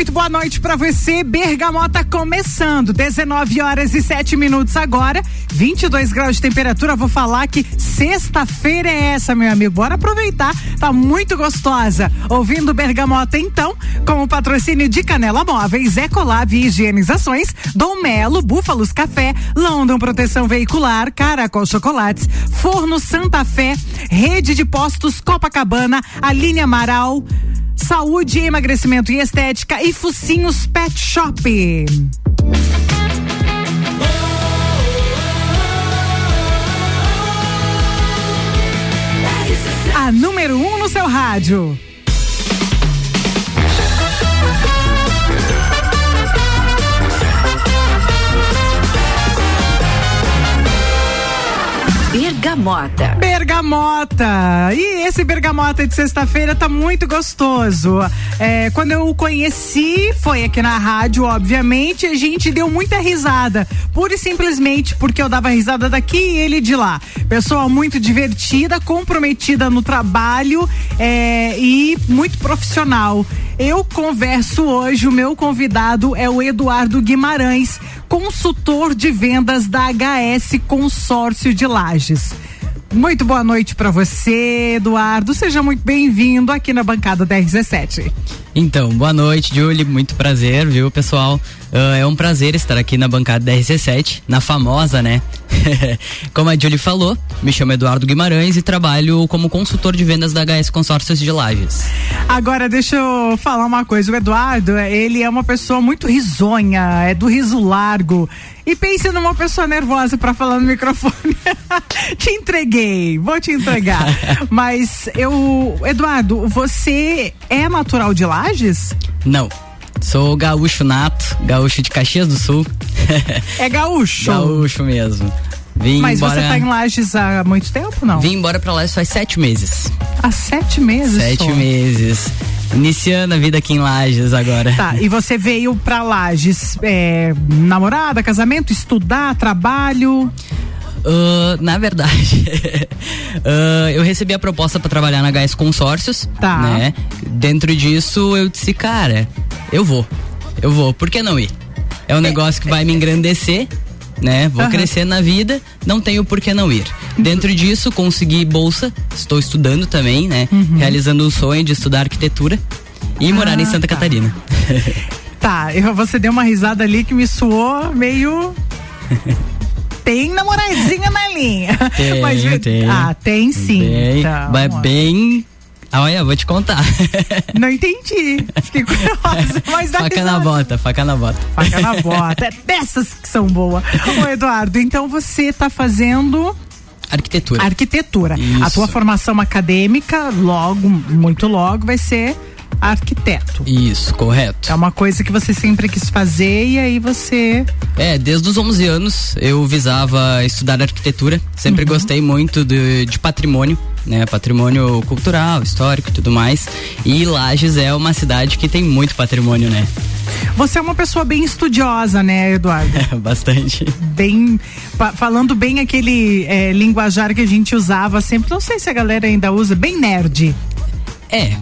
muito boa noite para você. Bergamota começando, 19 horas e 7 minutos agora, 22 graus de temperatura. Vou falar que sexta-feira é essa, meu amigo. Bora aproveitar, tá muito gostosa. Ouvindo Bergamota então, com o patrocínio de Canela Móveis, Ecolab Higienizações, Dom Melo, Búfalos Café, London Proteção Veicular, Caracol Chocolates, Forno Santa Fé, Rede de Postos Copacabana, Aline Amaral, Saúde, emagrecimento e estética e Focinhos Pet Shop. A número 1 um no seu rádio. Bergamota. Bergamota. E esse bergamota de sexta-feira tá muito gostoso. É, quando eu o conheci, foi aqui na rádio, obviamente, a gente deu muita risada. Pura e simplesmente porque eu dava risada daqui e ele de lá. Pessoa muito divertida, comprometida no trabalho é, e muito profissional. Eu converso hoje, o meu convidado é o Eduardo Guimarães, consultor de vendas da HS Consórcio de Lages. Muito boa noite para você, Eduardo. Seja muito bem-vindo aqui na bancada da R17. Então, boa noite, Julie. Muito prazer, viu, pessoal? Uh, é um prazer estar aqui na bancada da RC7, na famosa, né? como a Julie falou, me chamo Eduardo Guimarães e trabalho como consultor de vendas da HS Consórcios de Lages. Agora, deixa eu falar uma coisa. O Eduardo, ele é uma pessoa muito risonha, é do riso largo. E pense numa pessoa nervosa para falar no microfone. te entreguei, vou te entregar. Mas eu, Eduardo, você é natural de Lages? Não. Sou gaúcho nato, gaúcho de Caxias do Sul. É gaúcho? gaúcho mesmo. Vim Mas embora... você tá em Lages há muito tempo, não? Vim embora pra Lages faz sete meses. Há sete meses? Sete só. meses. Iniciando a vida aqui em Lages agora. Tá, e você veio pra Lages, é, namorada, casamento, estudar, trabalho? Uh, na verdade, uh, eu recebi a proposta para trabalhar na HS Consórcios. Tá. Né? Dentro disso, eu disse, cara, eu vou. Eu vou. Por que não ir? É um negócio que vai me engrandecer, né? Vou uhum. crescer na vida, não tenho por que não ir. Dentro disso, consegui bolsa, estou estudando também, né? Uhum. Realizando o sonho de estudar arquitetura e morar em ah, Santa tá. Catarina. tá, eu, você deu uma risada ali que me soou meio tem namoradinha na linha. Tem, Mas, tem. Ah, tem sim. Tem. Então, Mas bem Olha, vou te contar. Não entendi. Fiquei curiosa. Mas faca risada. na bota, faca na bota. Faca na bota. É dessas que são boas. Ô, Eduardo, então você está fazendo. Arquitetura. Arquitetura. Isso. A tua formação acadêmica, logo, muito logo, vai ser arquiteto. Isso, correto. É uma coisa que você sempre quis fazer e aí você. É, desde os 11 anos eu visava estudar arquitetura. Sempre uhum. gostei muito de, de patrimônio né? Patrimônio cultural, histórico e tudo mais. E Lages é uma cidade que tem muito patrimônio, né? Você é uma pessoa bem estudiosa, né, Eduardo? É, bastante. Bem, falando bem aquele é, linguajar que a gente usava sempre, não sei se a galera ainda usa, bem nerd. É,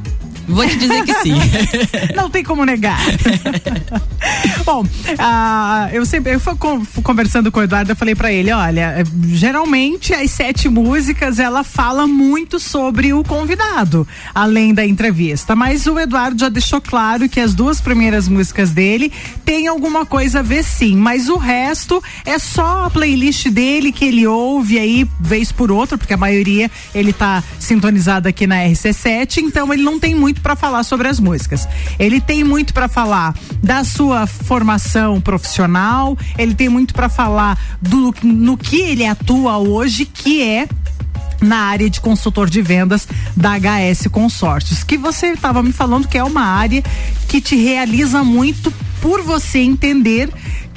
Vou te dizer que sim. Não tem como negar. Bom, uh, eu sempre eu fui conversando com o Eduardo, eu falei para ele, olha, geralmente as sete músicas ela fala muito sobre o convidado, além da entrevista. Mas o Eduardo já deixou claro que as duas primeiras músicas dele tem alguma coisa a ver sim, mas o resto é só a playlist dele que ele ouve aí vez por outra, porque a maioria ele tá sintonizado aqui na RC7, então ele não tem muito muito para falar sobre as músicas. Ele tem muito para falar da sua formação profissional, ele tem muito para falar do no que ele atua hoje, que é na área de consultor de vendas da HS Consórcios, que você estava me falando que é uma área que te realiza muito por você entender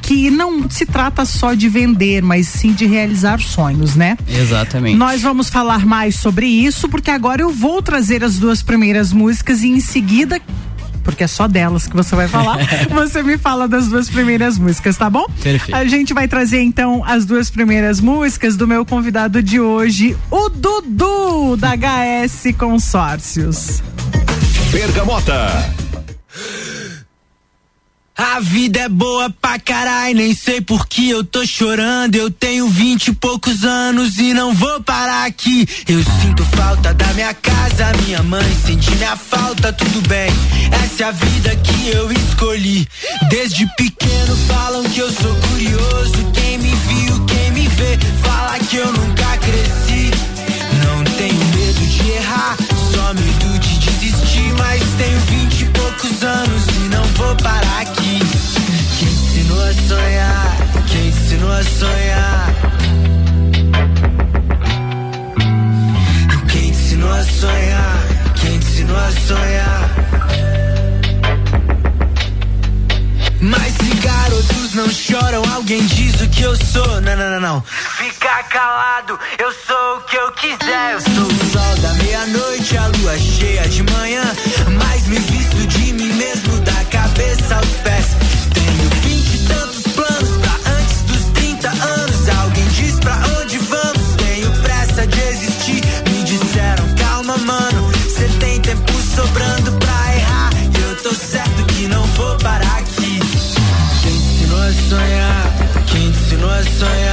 que não se trata só de vender, mas sim de realizar sonhos, né? Exatamente. Nós vamos falar mais sobre isso, porque agora eu vou trazer as duas primeiras músicas e em seguida porque é só delas que você vai falar. você me fala das duas primeiras músicas, tá bom? Perfeito. A gente vai trazer então as duas primeiras músicas do meu convidado de hoje, o Dudu da HS Consórcios. Bergamota. A vida é boa pra caralho, nem sei por que eu tô chorando. Eu tenho vinte e poucos anos e não vou parar aqui. Eu sinto falta da minha casa, minha mãe sente minha falta, tudo bem. Essa é a vida que eu escolhi. Desde pequeno falam que eu sou curioso. Quem me viu, quem me vê, fala que eu nunca cresci. Não tenho medo de errar, só medo de. Mas tenho vinte e poucos anos e não vou parar aqui. Quem ensinou a sonhar? Quem ensinou a sonhar? Quem ensinou a sonhar? Quem ensinou a sonhar? Mas se garotos não choram, alguém diz o que eu sou. Não, não, não, não. Fica calado, eu sou o que eu quiser. Eu sou o sol da meia-noite, a lua cheia de manhã. Mas me visto de mim mesmo, da cabeça aos pés. Tenho vinte e tantos planos pra antes dos 30 anos. Alguém diz pra onde vamos? Tenho pressa de existir. Me disseram, calma, mano. Cê tem tempo sobrando Yeah.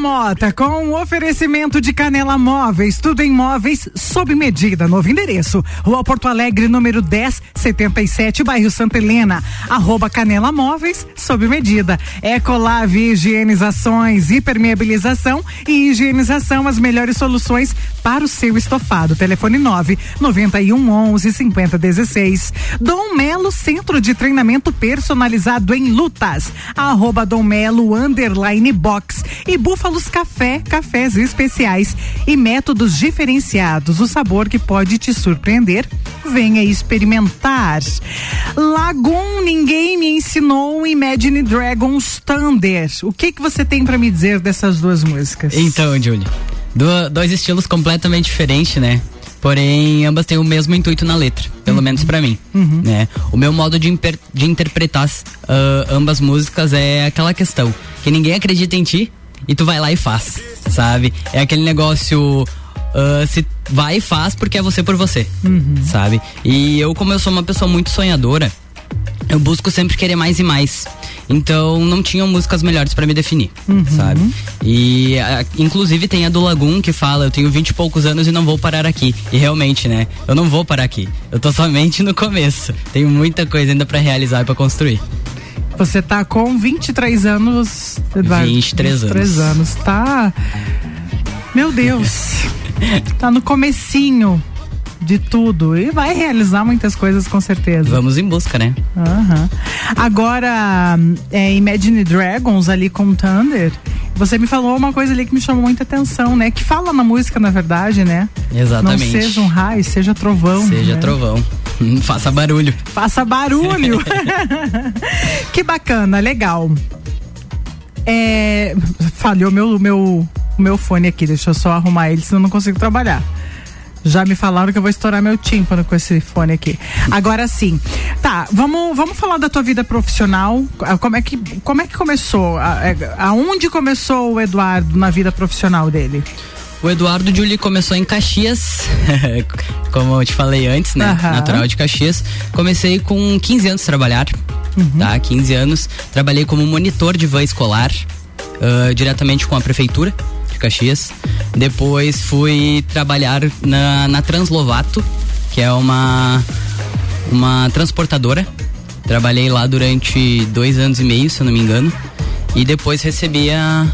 Bergamota, com um oferecimento de Canela Móveis, tudo em móveis sob medida. Novo endereço, Rua Porto Alegre, número 1077, bairro Santa Helena. Arroba Canela Móveis, sob medida. Ecolave Higienizações, hipermeabilização e higienização, as melhores soluções para o seu estofado. Telefone 9 91 11 50 16. Dom Melo, Centro de Treinamento Personalizado em Lutas. Arroba Dom Melo, underline box. E Búfalos Café, cafés especiais e métodos diferenciados. O sabor que pode te surpreender. Venha experimentar. Lagoon, ninguém me ensinou Imagine Dragons Thunder. O que que você tem para me dizer dessas duas músicas? Então, Julie, do- dois estilos completamente diferentes, né? Porém, ambas têm o mesmo intuito na letra, pelo menos pra mim, né? O meu modo de, de interpretar ah, ambas músicas é aquela questão que ninguém acredita em ti e tu vai lá e faz, sabe? É aquele negócio ah, se vai e faz porque é você por você, sabe? E eu, como eu sou uma pessoa muito sonhadora, eu busco sempre querer mais e mais. Então não tinham músicas melhores pra me definir, sabe? E a- inclusive tem a do Lagoon que fala, eu tenho vinte e poucos anos e não vou parar aqui. E realmente, né? Eu não vou parar aqui. Eu tô somente no começo. Tenho muita coisa ainda pra realizar e pra construir. Você tá com 23 anos, Eduardo. 23 23 anos. Tá. Meu Deus. tá no comecinho de tudo. E vai realizar muitas coisas com certeza. Vamos em busca, né? Aham. Agora, é, Imagine Dragons ali com Thunder. Você me falou uma coisa ali que me chamou muita atenção, né? Que fala na música, na verdade, né? Exatamente. Não seja um raio, seja trovão. Seja né? trovão. Faça barulho. Faça barulho. que bacana, legal. É, falhou meu, meu, meu fone aqui, deixa eu só arrumar ele, senão eu não consigo trabalhar. Já me falaram que eu vou estourar meu tímpano com esse fone aqui. Agora sim. Tá, vamos, vamos falar da tua vida profissional. Ah, Como é que, como é que começou? A- é, Aonde começou o Eduardo na vida profissional dele? O Eduardo Julie começou em Caxias, como eu te falei antes, né? Aham. Natural de Caxias. Comecei com 15 anos a trabalhar, tá? 15 anos. Trabalhei como monitor de van escolar, ah, diretamente com a prefeitura de Caxias. Depois fui trabalhar na, na Translovato, que é uma, uma transportadora. Trabalhei lá durante dois anos e meio, se eu não me engano. E depois recebi a,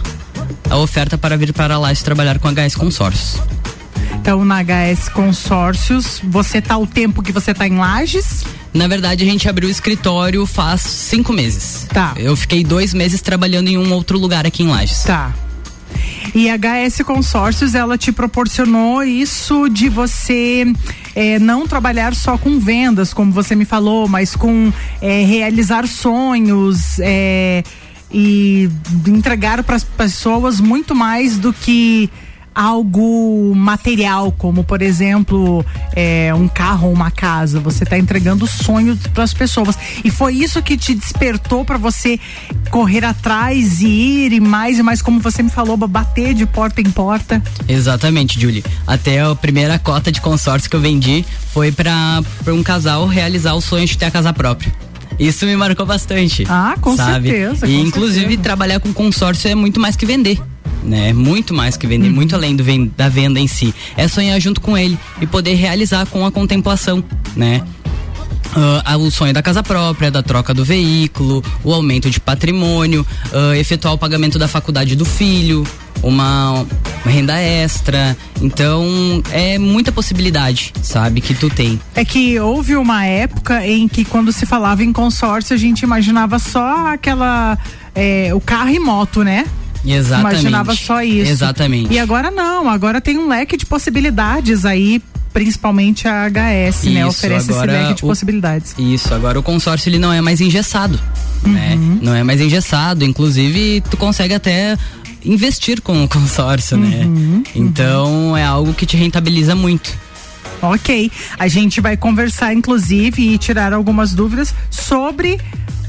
a oferta para vir para lá e trabalhar com a HS Consórcios. Então, na HS Consórcios, você tá o tempo que você tá em Lages? Na verdade, a gente abriu o escritório faz cinco meses. Tá. Eu fiquei dois meses trabalhando em um outro lugar aqui em Lages. Tá. E a HS Consórcios, ela te proporcionou isso de você eh, não trabalhar só com vendas, como você me falou, mas com eh, realizar sonhos eh, e entregar para as pessoas muito mais do que algo material, como por exemplo eh, um carro ou uma casa. Você está entregando sonho para as pessoas. E foi isso que te despertou para você correr atrás e ir e mais e mais, como você me falou, bater de porta em porta. Exatamente, Julie. Até a primeira cota de consórcio que eu vendi foi para um casal realizar o sonho de ter a casa própria. Isso me marcou bastante. Ah, com sabe? certeza, E com inclusive certeza. trabalhar com consórcio é muito mais que vender. Né? Muito mais que vender, muito além do da venda em si. É sonhar junto com ele e poder realizar com a contemplação, né? Ah, o sonho da casa própria, da troca do veículo, o aumento de patrimônio, ah, efetuar o pagamento da faculdade do filho, uma, uma renda extra. Então, é muita possibilidade, sabe, que tu tem. É que houve uma época em que quando se falava em consórcio, a gente imaginava só aquela. eh, o carro e moto, né? Exatamente. Imaginava só isso. Exatamente. E agora não, agora tem um leque de possibilidades aí, principalmente a HS, né? Isso, Oferece esse agora leque de o- possibilidades. Isso, agora o consórcio ele não é mais engessado, né? Não é mais engessado, inclusive tu consegue até investir com o consórcio, né? Então é algo que te rentabiliza muito. Ok. A gente vai conversar, inclusive, e tirar algumas dúvidas sobre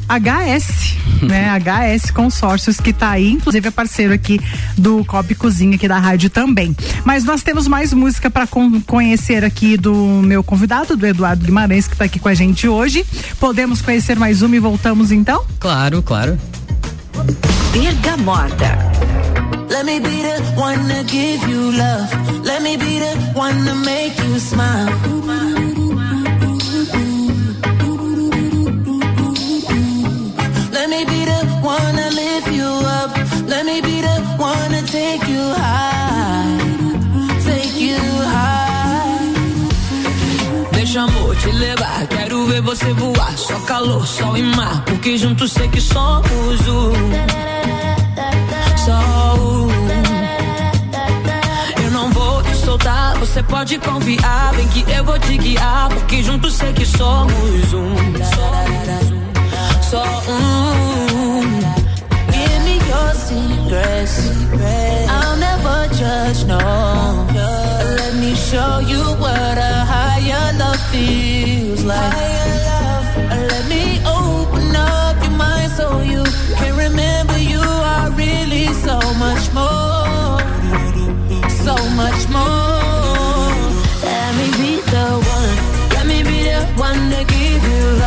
HS, né? HS Consórcios, que tá aí, inclusive é parceiro aqui do Copa e Cozinha aqui da rádio também. Mas nós temos mais música para conhecer aqui do meu convidado, do Eduardo Guimarães, que tá aqui com a gente hoje. Podemos conhecer mais uma e voltamos então? Claro, claro. Bergamota. Let me be the one to give you love. Let me be the one to make you smile. Let me be the one to lift you up. Let me be the one to take you high. Take you high. Deixa amor te levar, quero ver você voar. Só calor, sol e mar, porque juntos sei que somos um. Um. Eu não vou te soltar, você pode confiar. Vem que eu vou te guiar, porque juntos sei que somos um. Só um. So give me your secrets. I'll never judge, no. Let me show you what a higher love feels like. Let me open up your mind so you can remember you are really so much more. So much more. Let me be the one. Let me be the one to give you love.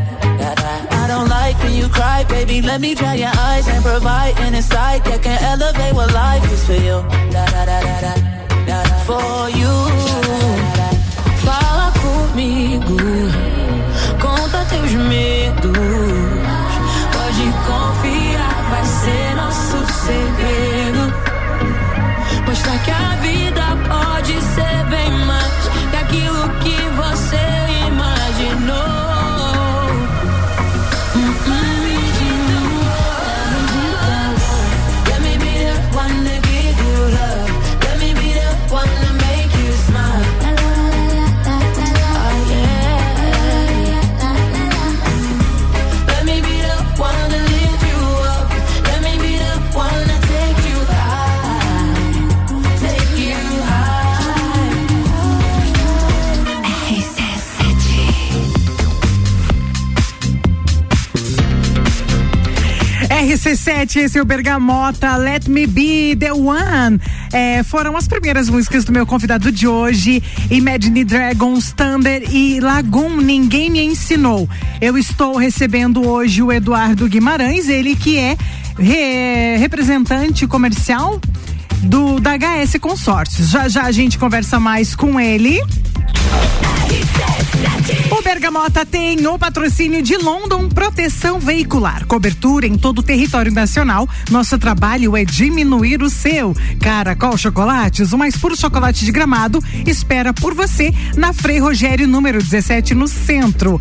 Don't like when you cry, baby. Let me dry your eyes and provide an insight that can elevate what life is for you. For you. Fala comigo, conta teus medos. Pode confiar, vai ser nosso segredo. Mostrar que a vida pode ser bem mais que aquilo que você RC7, esse é o Bergamota, Let Me Be The One. É, foram as primeiras músicas do meu convidado de hoje, Imagine Dragons, Thunder e Lagoon, Ninguém Me Ensinou. Eu estou recebendo hoje o Eduardo Guimarães, ele que é re- representante comercial do da HS Consórcios. Já já a gente conversa mais com ele. O Bergamota tem o patrocínio de London Proteção Veicular. Cobertura em todo o território nacional. Nosso trabalho é diminuir o seu. Caracol Chocolates, o mais puro chocolate de gramado, espera por você na Frei Rogério, número 17, no centro.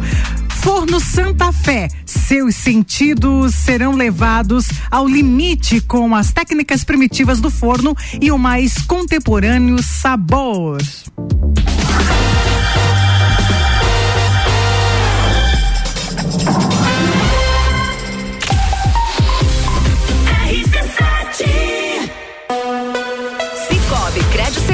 Forno Santa Fé. Seus sentidos serão levados ao limite com as técnicas primitivas do forno e o mais contemporâneo sabor.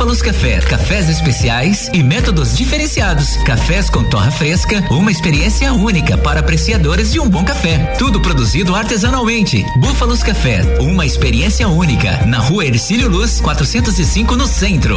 Búfalos Café, cafés especiais e métodos diferenciados. Cafés com torra fresca, uma experiência única para apreciadores de um bom café. Tudo produzido artesanalmente. Búfalos Café, uma experiência única. Na rua Ercílio Luz, 405 no centro.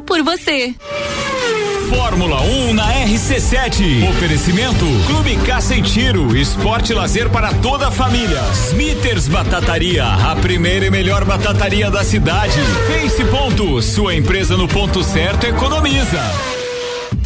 por você. Fórmula 1 na RC7. Oferecimento Clube Caça e Tiro, esporte lazer para toda a família. Smithers Batataria, a primeira e melhor batataria da cidade. Face Ponto, sua empresa no ponto certo economiza.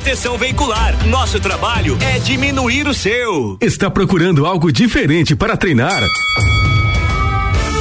Proteção Veicular. Nosso trabalho é diminuir o seu. Está procurando algo diferente para treinar?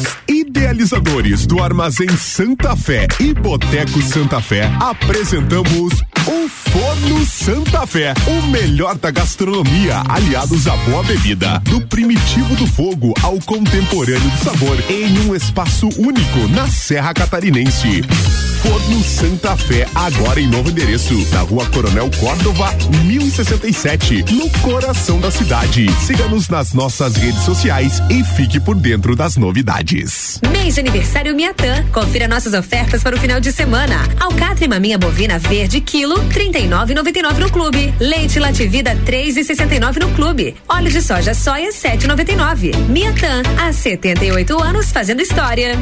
Dos idealizadores do Armazém Santa Fé e Boteco Santa Fé, apresentamos o Forno Santa Fé, o melhor da gastronomia, aliados à boa bebida, do primitivo do fogo ao contemporâneo do sabor, em um espaço único na Serra Catarinense. Forno Santa Fé, agora em novo endereço, na rua Coronel Córdova, 1067, no coração da cidade. Siga-nos nas nossas redes sociais e fique por dentro das novidades. Mês de aniversário Miatã. Confira nossas ofertas para o final de semana. Alcatra e maminha bovina verde quilo 39,99 no clube. Leite Lativida 3,69 no clube. Óleo de soja soia 7,99. Miatã há 78 anos fazendo história.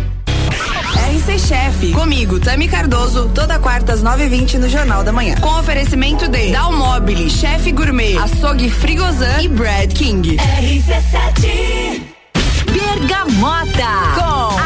RC Chef, comigo, Tami Cardoso, toda quarta às 9h20 no Jornal da Manhã. Com oferecimento de Dalmobile, Chef Gourmet, Açougue Frigozan e Brad King. RC7 Bergamota com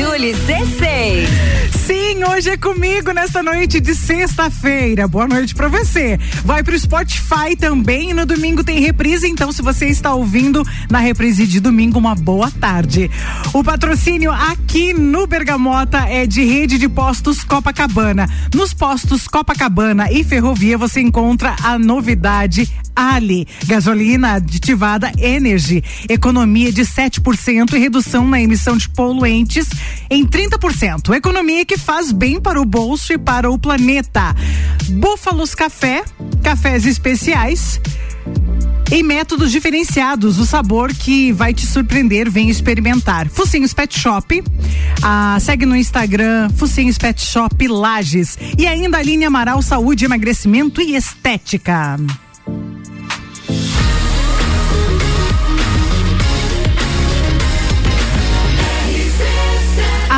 Julie C6. Sim, hoje é comigo nesta noite de sexta-feira. Boa noite pra você. Vai pro Spotify também. No domingo tem reprise, então se você está ouvindo na reprise de domingo, uma boa tarde. O patrocínio aqui no Bergamota é de rede de postos Copacabana. Nos postos Copacabana e Ferrovia você encontra a novidade Ali, gasolina aditivada Energy, economia de 7% e redução na emissão de poluentes em 30%. Economia que faz bem para o bolso e para o planeta. Búfalos Café, cafés especiais em métodos diferenciados, o sabor que vai te surpreender, vem experimentar. Focinhos Pet Shop, ah, segue no Instagram Focinhos Pet Shop Lages e ainda a linha Amaral Saúde, Emagrecimento e Estética.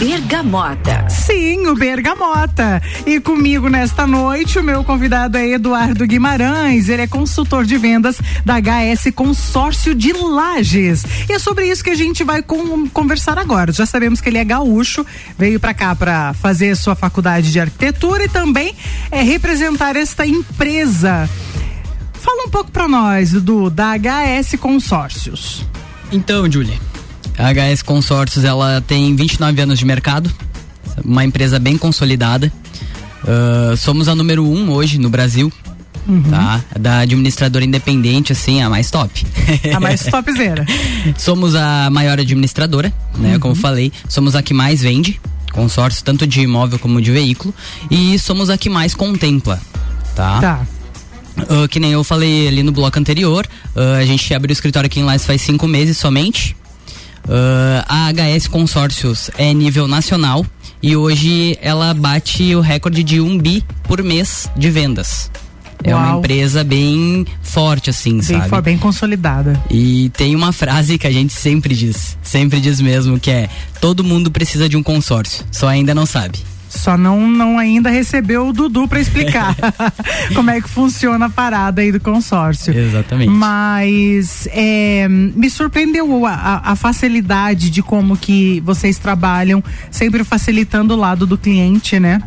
Bergamota. Sim, o Bergamota. E comigo nesta noite, o meu convidado é Eduardo Guimarães. Ele é consultor de vendas da HS Consórcio de Lages. E é sobre isso que a gente vai com- conversar agora. Já sabemos que ele é gaúcho, veio para cá para fazer sua faculdade de arquitetura e também é representar esta empresa. Fala um pouco para nós, Dudu, da HS Consórcios. Então, Julie, a HS Consórcios ela tem 29 anos de mercado, uma empresa bem consolidada. Ah, somos a número um hoje no Brasil, Uhum. tá? Da administradora independente, assim, a mais top. A mais topzera. somos a maior administradora, né? Uhum. Como falei, somos a que mais vende consórcio, tanto de imóvel como de veículo, e somos a que mais contempla, tá? Tá. Ah, que nem eu falei ali no bloco anterior, ah, a gente abriu o escritório aqui em Lages faz cinco meses somente. Ah, a HS Consórcios é nível nacional e hoje ela bate o recorde de um bi por mês de vendas. É uma Uau. empresa bem forte, assim, Bem, sabe? fo- bem consolidada. E tem uma frase que a gente sempre diz, sempre diz mesmo, que é todo mundo precisa de um consórcio, só ainda não sabe. Só não, não ainda recebeu o Dudu para explicar como é que funciona a parada aí do consórcio. Exatamente. Mas é, me surpreendeu a, a- facilidade de como que vocês trabalham, sempre facilitando o lado do cliente, né?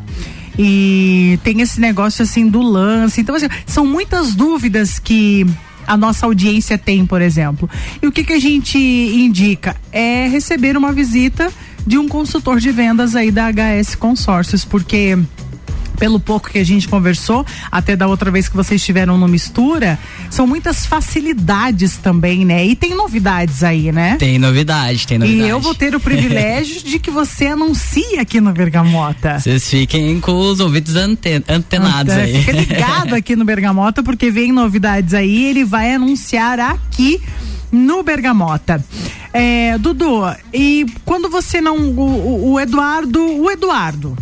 E tem esse negócio assim do lance. Então, assim, são muitas dúvidas que a nossa audiência tem, por exemplo. E o que, que a gente indica? É receber uma visita de um consultor de vendas aí da HS Consórcios, porque pelo pouco que a gente conversou, até da outra vez que vocês estiveram no Mistura, são muitas facilidades também, né? E tem novidades aí, né? Tem novidade, tem E novidade. eu vou ter o privilégio de que você anuncie aqui no Bergamota. Vocês fiquem com os ouvidos ante- antenados aí. Fica ligado aqui no Bergamota, porque vem novidades aí, ele vai anunciar aqui no Bergamota. É, Dudu, e quando você não. O, o- Eduardo. O Eduardo.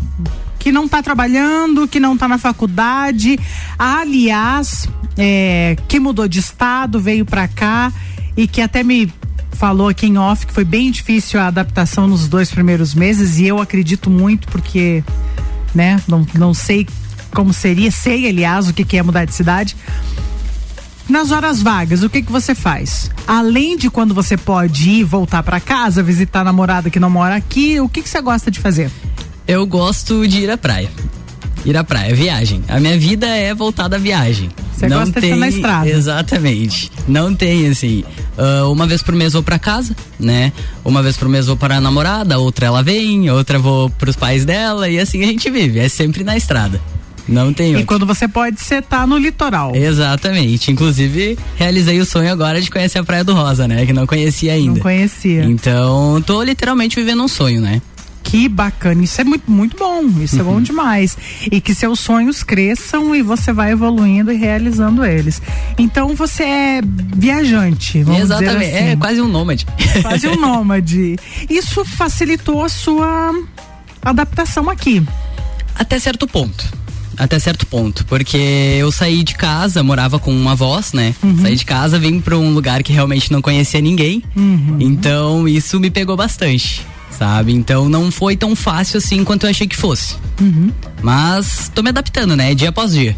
Que não tá trabalhando, que não tá na faculdade. Aliás, é, que mudou de estado, veio pra cá e que até me falou aqui em off que foi bem difícil a adaptação nos dois primeiros meses e eu acredito muito porque né? Não, não sei como seria, sei, aliás, o que, que é mudar de cidade. Nas horas vagas, o que que você faz? Além de quando você pode ir voltar pra casa, visitar a namorada que não mora aqui, o que que você gosta de fazer? Eu gosto de ir à praia. Ir à praia, viagem. A minha vida é voltada à viagem. Você gosta de estar na estrada. Exatamente. Não tem assim. ah, uma vez por mês vou pra casa, né? Uma vez por mês vou para a namorada, outra ela vem, outra vou pros pais dela e assim a gente vive. É sempre na estrada. Não tem E outro. quando você pode, você tá no litoral. Exatamente. Inclusive, realizei o sonho agora de conhecer a Praia do Rosa, né? Que não conhecia ainda. Não conhecia. Então, tô literalmente vivendo um sonho, né? Que bacana, isso é muito, muito bom, isso é bom demais. E que seus sonhos cresçam e você vai evoluindo e realizando eles. Então você é viajante, vamos Exatamente. dizer assim. É quase um nômade. Quase um nômade. Isso facilitou a sua adaptação aqui. Até certo ponto. Até certo ponto, porque eu saí de casa, morava com uma voz, né? Uhum. Saí de casa, vim pra um lugar que realmente não conhecia ninguém. Uhum. Então isso me pegou bastante, sabe? Então não foi tão fácil assim quanto eu achei que fosse. Uhum. Mas tô me adaptando, né? Dia após dia.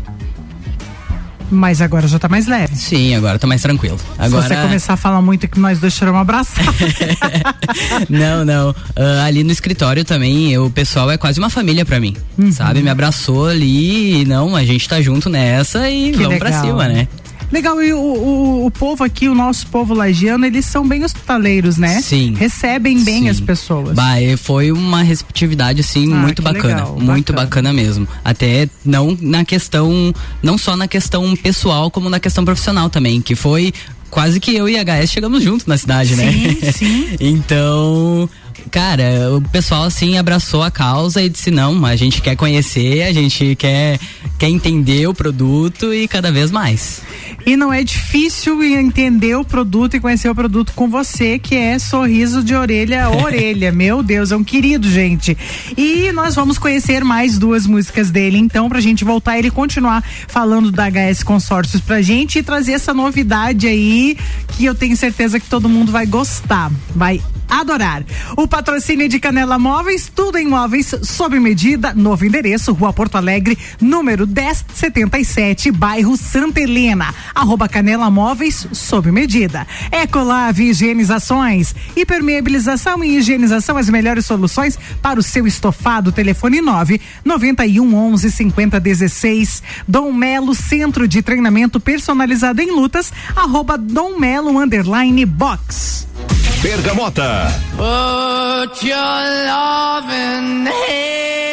Mas agora já tá mais leve. Sim, agora tô mais tranquilo. Agora Se você começar a falar muito que nós dois tiramos um abraço. Não, não. Ah, ali no escritório também, o pessoal é quase uma família pra mim. Uhum. Sabe? Me abraçou ali e não, a gente tá junto nessa e Que vamos pra legal. cima, né? Legal, e o, o, o povo aqui, o nosso povo lagiano, eles são bem hospitaleiros, né? Sim. Recebem bem Sim. as pessoas. Bah, e foi uma receptividade assim Ah, muito bacana, legal, muito bacana. bacana. mesmo. Até não na questão, não só na questão pessoal, como na questão profissional também, que foi quase que eu e a HS chegamos juntos na cidade, né? Sim, sim. então, cara, o pessoal assim abraçou a causa e disse não, a gente quer conhecer, a gente quer quer entender o produto e cada vez mais. E não é difícil entender o produto e conhecer o produto com você, que é sorriso de orelha a orelha. Meu Deus, é um querido, gente. E nós vamos conhecer mais duas músicas dele, então, pra gente voltar e ele continuar falando da HS Consórcios pra gente e trazer essa novidade aí que eu tenho certeza que todo mundo vai gostar. Vai adorar. O patrocínio de Canela Móveis, tudo em móveis sob medida, novo endereço, Rua Porto Alegre, número 1077, bairro Santa Helena. Arroba Canela Móveis sob medida. Ecolave Higienizações, hipermeabilização e higienização, as melhores soluções para o seu estofado. Telefone 9 91 11 50 16. Dom Melo Centro de Treinamento Personalizado em Lutas, arroba Dom Melo underline box. Bergamota. Put your loving hand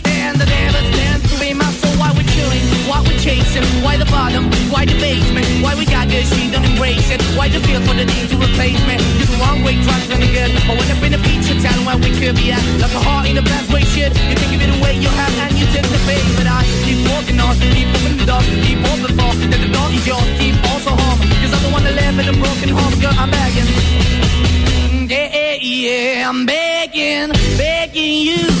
why we're chasing, why the bottom, why the basement, why we got good, she don't embrace it. Why the feel for the need to replace me? You're the wrong way, trying to good. I went up in a feature town where we could be at. Like a heart in the best way, shit. You can give it away, you have, and you take the bait. But I keep walking on, keep moving the dog, keep open for. That the dog is yours, keep also home. Cause I'm the one that live in a broken home, girl, I'm begging. Yeah, yeah, yeah, I'm begging, begging you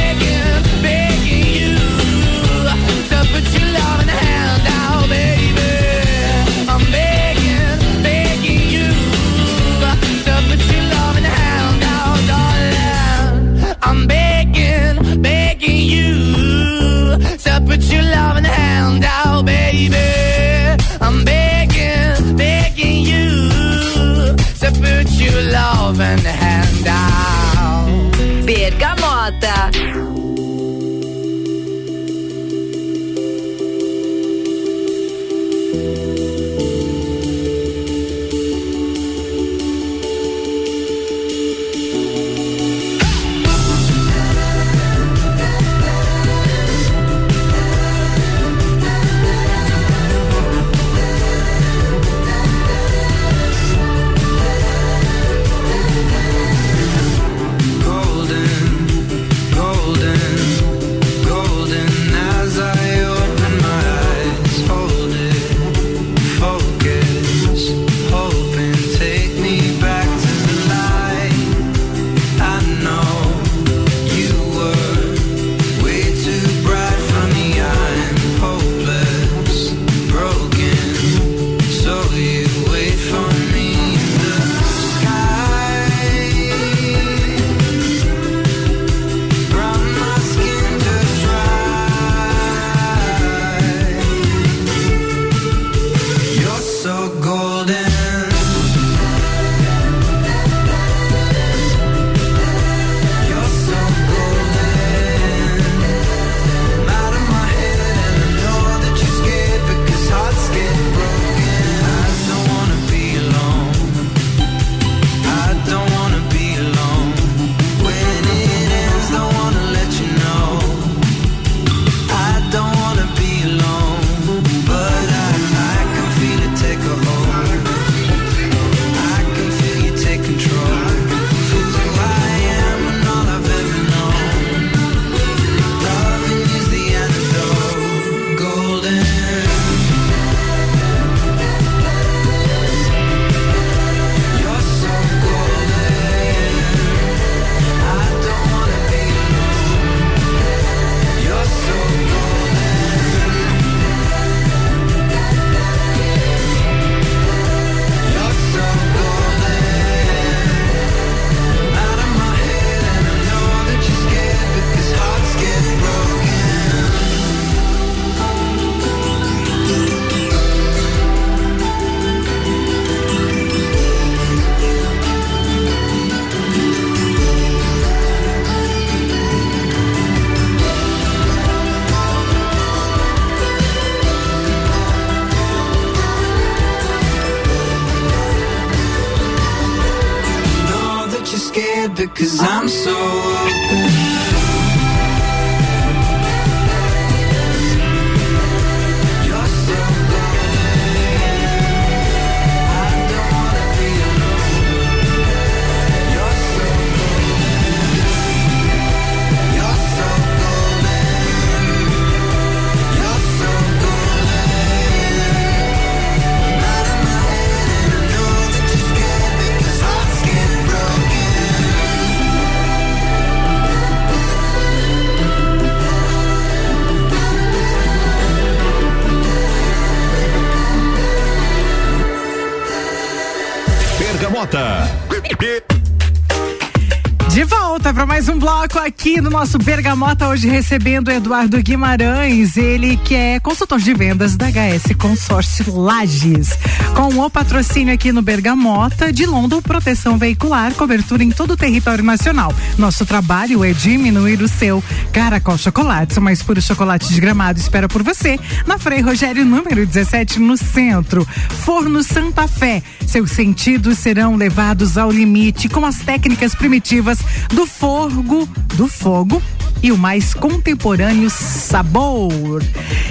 bloco aqui no nosso Bergamota, hoje recebendo o Eduardo Guimarães, ele que é consultor de vendas da HS Consórcio Lages. Com o patrocínio aqui no Bergamota, de London Proteção Veicular, cobertura em todo o território nacional. Nosso trabalho é diminuir o seu. Caracol Chocolates, o mais puro chocolate de gramado, espera por você. Na Frei Rogério, número 17, no centro. Forno Santa Fé. Seus sentidos serão levados ao limite com as técnicas primitivas do fogo, do fogo e o mais contemporâneo sabor.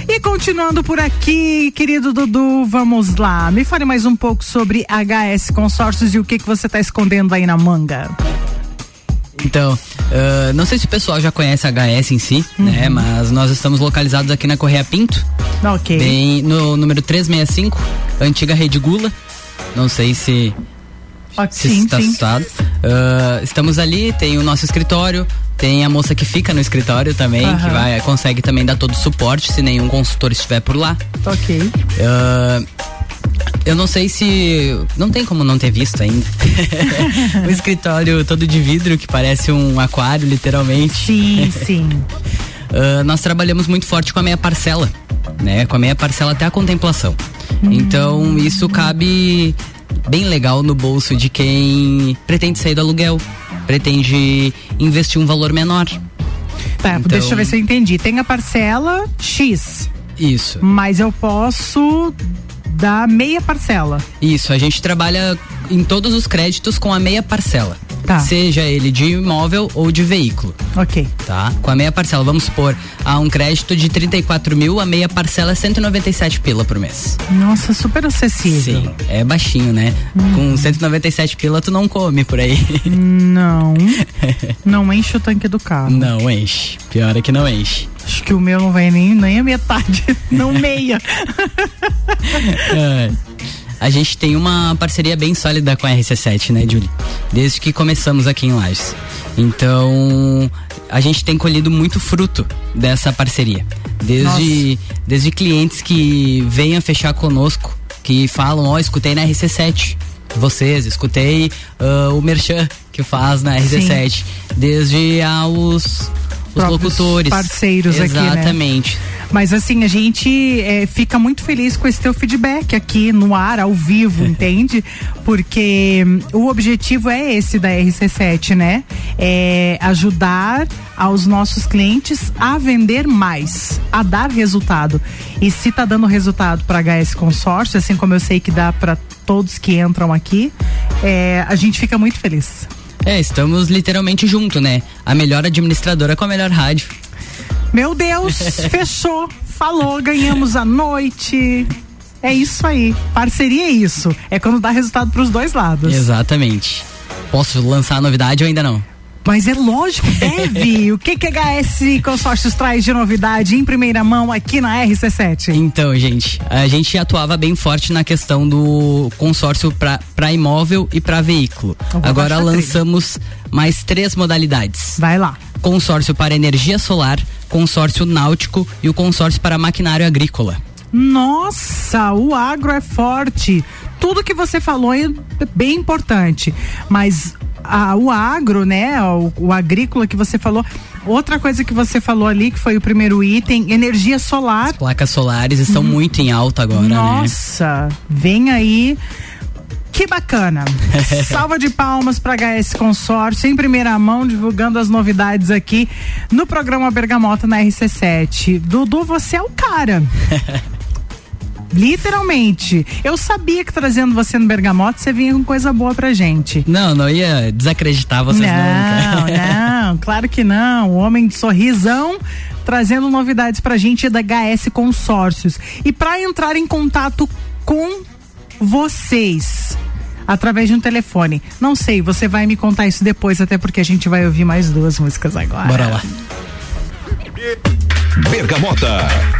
E continuando por aqui, querido Dudu, vamos lá. Me fale mais um pouco sobre HS Consórcios e o que que você está escondendo aí na manga. Então, ah, não sei se o pessoal já conhece a HS em si, né? Mas nós estamos localizados aqui na Correia Pinto. Ok. Bem, no número 365, antiga Rede Gula. Não sei se. se sim, está sim. assustado. Ah, estamos ali, tem o nosso escritório, tem a moça que fica no escritório também, que Aham. vai, consegue também dar todo o suporte se nenhum consultor estiver por lá. Ok. Ah, eu não sei se. Não tem como não ter visto ainda. um escritório todo de vidro que parece um aquário, literalmente. Sim, sim. Ah, nós trabalhamos muito forte com a meia parcela, né? Com a meia parcela até a contemplação. Então, isso cabe bem legal no bolso de quem pretende sair do aluguel, pretende investir um valor menor. Tá, Então- deixa eu ver se eu entendi. Tem a parcela X, Isso. mas eu posso dar meia parcela. Isso, a gente trabalha em todos os créditos com a meia parcela. Tá. Seja ele de imóvel ou de veículo. Ok. Tá? Com a meia parcela, vamos supor, a um crédito de 34 mil, a meia parcela é 197 pila por mês. Nossa, super acessível. Sim, é baixinho, né? Com 197 pila tu não come por aí. Não. Não enche o tanque do carro. Não enche. Pior é que não enche. Acho que o meu não vai nem, nem a metade, não meia. É. A gente tem uma parceria bem sólida com a RC7, né, Julie? Desde que começamos aqui em Lages. Então, a gente tem colhido muito fruto dessa parceria. Desde, desde clientes que venham fechar conosco, que falam, ó, escutei na RC7. Vocês, escutei ah, o Merchan que faz na RC7. Desde aos os locutores. parceiros aqui, né? Exatamente. Mas assim, a gente é, fica muito feliz com esse teu feedback aqui no ar, ao vivo, entende? Porque hum, o objetivo é esse da RC7, né? É ajudar aos nossos clientes a vender mais, a dar resultado. E se tá dando resultado para HS Consórcio, assim como eu sei que dá para todos que entram aqui, é, a gente fica muito feliz. É, estamos literalmente junto, né? A melhor administradora com a melhor rádio. Meu Deus, fechou, falou, ganhamos a noite. É isso aí. Parceria é isso. É quando dá resultado pros dois lados. Exatamente. Posso lançar a novidade ou ainda não? Mas é lógico, deve. o que que a HS Consórcios traz de novidade em primeira mão aqui na RC7? Então, gente, a gente atuava bem forte na questão do consórcio para imóvel e para veículo. Vou Agora trilha. lançamos mais três modalidades. Vai lá. Consórcio para energia solar, consórcio náutico e o consórcio para maquinário agrícola. Nossa, o agro é forte. Tudo que você falou é bem importante. Mas a- o agro, né? O, o agrícola que você falou. Outra coisa que você falou ali, que foi o primeiro item, energia solar. Placas solares estão muito em alta agora, né? Nossa, vem aí. Que bacana. Salva de palmas para HS Consórcio, em primeira mão, divulgando as novidades aqui no programa Bergamota na RC7. Dudu, você é o cara. Literalmente. Eu sabia que trazendo você no Bergamota, você vinha com coisa boa pra gente. Não, não ia desacreditar vocês não, nunca. Não, claro que não. O homem de sorrisão trazendo novidades pra gente da HS Consórcios. E para entrar em contato com vocês, através de um telefone. Não sei, você vai me contar isso depois, até porque a gente vai ouvir mais duas músicas agora. Bora lá. Bergamota.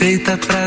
feita pra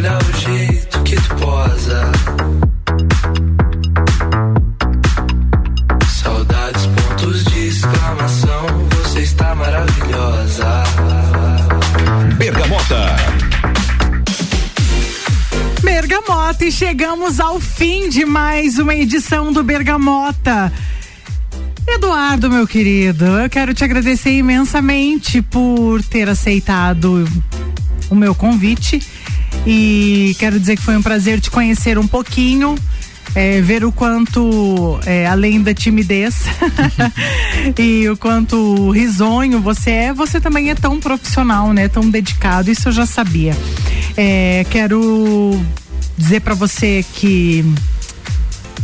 Olhar o jeito que tu posa. Saudades, pontos de exclamação. Você está maravilhosa. Bergamota. Bergamota e chegamos ao fim de mais uma edição do Bergamota. Eduardo, meu querido, eu quero te agradecer imensamente por ter aceitado o meu convite e quero dizer que foi um prazer te conhecer um pouquinho. é, ver o quanto, é, além da timidez e o quanto risonho você é, você também é tão profissional, né? Tão dedicado, isso eu já sabia. É, quero dizer para você que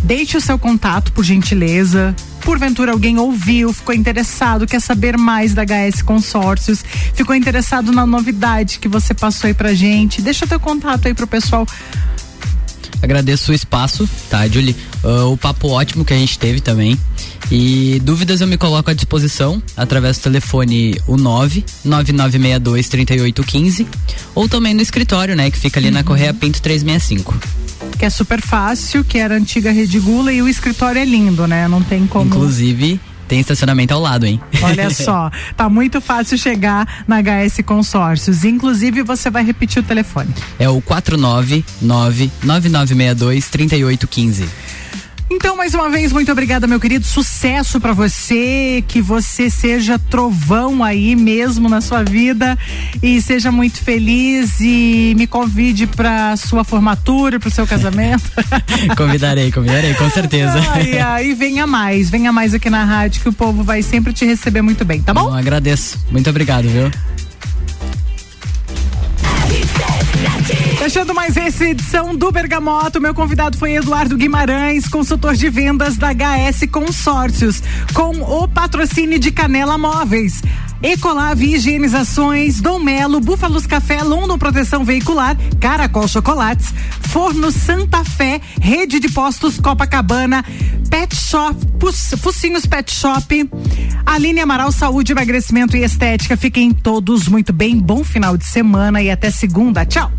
deixe o seu contato, por gentileza. Porventura alguém ouviu, ficou interessado, quer saber mais da HS Consórcios, ficou interessado na novidade que você passou aí pra gente. Deixa teu contato aí pro pessoal. Agradeço o espaço, tá, Julie? Ah, o papo ótimo que a gente teve também. E dúvidas eu me coloco à disposição através do telefone o 99962 3815 ou também no escritório, né, que fica ali na Correia Pinto 365. Que é super fácil, que era a antiga Rede Gula e o escritório é lindo, né? Não tem como. Inclusive, tem estacionamento ao lado, hein? Olha só, tá muito fácil chegar na HS Consórcios. Inclusive, você vai repetir o telefone. É o 499 9962 3815. Então, mais uma vez, muito obrigada, meu querido. Sucesso pra você, que você seja trovão aí mesmo na sua vida e seja muito feliz e me convide pra sua formatura, pro seu casamento. convidarei, convidarei, com certeza. Ai, ai, venha mais, venha mais aqui na rádio que o povo vai sempre te receber muito bem, tá bom? Bom, agradeço. Muito obrigado, viu? Fechando mais essa edição do Bergamoto, meu convidado foi Eduardo Guimarães, consultor de vendas da HS Consórcios, com o patrocínio de Canela Móveis. Ecolave Higienizações, Dom Melo, Búfalos Café, London Proteção Veicular, Caracol Chocolates, Forno Santa Fé, Rede de Postos Copacabana, Pet Shop, Focinhos Pet Shop, Aline Amaral Saúde, Emagrecimento e Estética. Fiquem todos muito bem, bom final de semana e até segunda. Tchau!